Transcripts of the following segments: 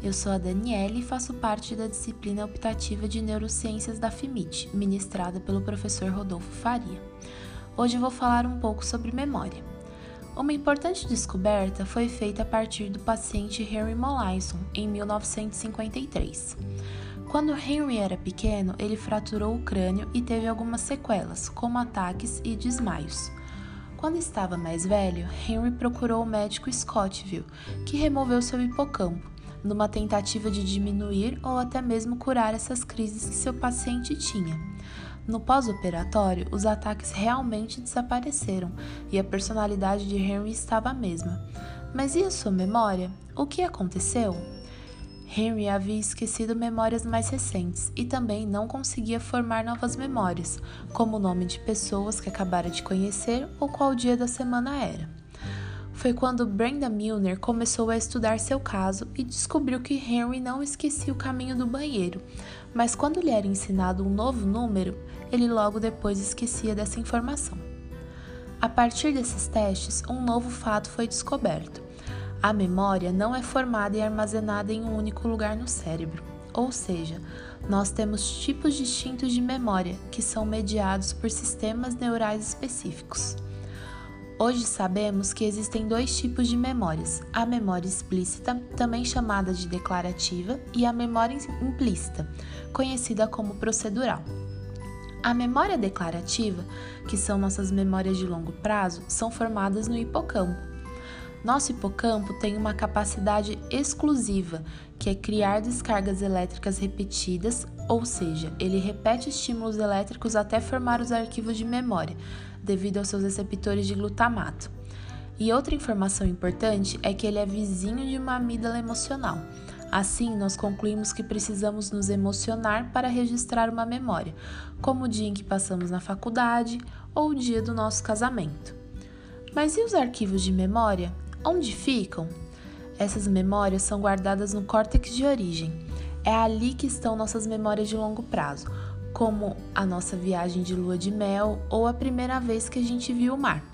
Eu sou a Daniele e faço parte da disciplina optativa de Neurociências da FIMIT, ministrada pelo professor Rodolfo Faria. Hoje vou falar um pouco sobre memória. Uma importante descoberta foi feita a partir do paciente Henry Molaison em 1953. Quando Henry era pequeno, ele fraturou o crânio e teve algumas sequelas, como ataques e desmaios. Quando estava mais velho, Henry procurou o médico Scottville, que removeu seu hipocampo numa tentativa de diminuir ou até mesmo curar essas crises que seu paciente tinha. No pós-operatório, os ataques realmente desapareceram e a personalidade de Henry estava a mesma. Mas e a sua memória? O que aconteceu? Henry havia esquecido memórias mais recentes e também não conseguia formar novas memórias, como o nome de pessoas que acabara de conhecer ou qual dia da semana era foi quando Brenda Milner começou a estudar seu caso e descobriu que Henry não esquecia o caminho do banheiro, mas quando lhe era ensinado um novo número, ele logo depois esquecia dessa informação. A partir desses testes, um novo fato foi descoberto. A memória não é formada e armazenada em um único lugar no cérebro, ou seja, nós temos tipos distintos de memória que são mediados por sistemas neurais específicos. Hoje sabemos que existem dois tipos de memórias: a memória explícita, também chamada de declarativa, e a memória implícita, conhecida como procedural. A memória declarativa, que são nossas memórias de longo prazo, são formadas no hipocampo. Nosso hipocampo tem uma capacidade exclusiva, que é criar descargas elétricas repetidas, ou seja, ele repete estímulos elétricos até formar os arquivos de memória, devido aos seus receptores de glutamato. E outra informação importante é que ele é vizinho de uma amígdala emocional. Assim, nós concluímos que precisamos nos emocionar para registrar uma memória, como o dia em que passamos na faculdade ou o dia do nosso casamento. Mas e os arquivos de memória? Onde ficam? Essas memórias são guardadas no córtex de origem. É ali que estão nossas memórias de longo prazo, como a nossa viagem de lua de mel ou a primeira vez que a gente viu o mar.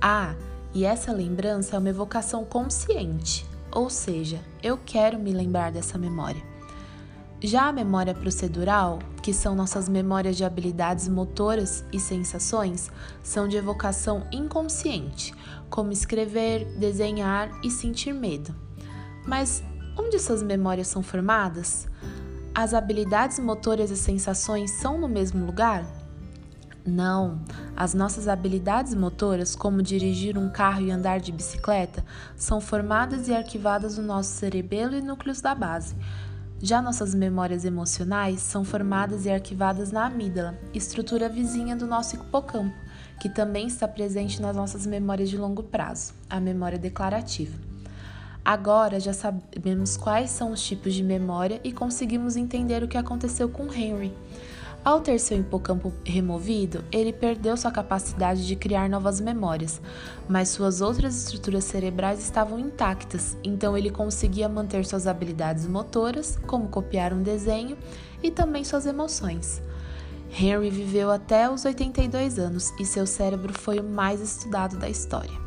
Ah, e essa lembrança é uma evocação consciente, ou seja, eu quero me lembrar dessa memória. Já a memória procedural, que são nossas memórias de habilidades motoras e sensações, são de evocação inconsciente, como escrever, desenhar e sentir medo. Mas onde essas memórias são formadas? As habilidades motoras e sensações são no mesmo lugar? Não, as nossas habilidades motoras, como dirigir um carro e andar de bicicleta, são formadas e arquivadas no nosso cerebelo e núcleos da base. Já nossas memórias emocionais são formadas e arquivadas na amígdala, estrutura vizinha do nosso hipocampo, que também está presente nas nossas memórias de longo prazo, a memória declarativa. Agora já sabemos quais são os tipos de memória e conseguimos entender o que aconteceu com Henry. Ao ter seu hipocampo removido, ele perdeu sua capacidade de criar novas memórias, mas suas outras estruturas cerebrais estavam intactas, então ele conseguia manter suas habilidades motoras, como copiar um desenho, e também suas emoções. Henry viveu até os 82 anos e seu cérebro foi o mais estudado da história.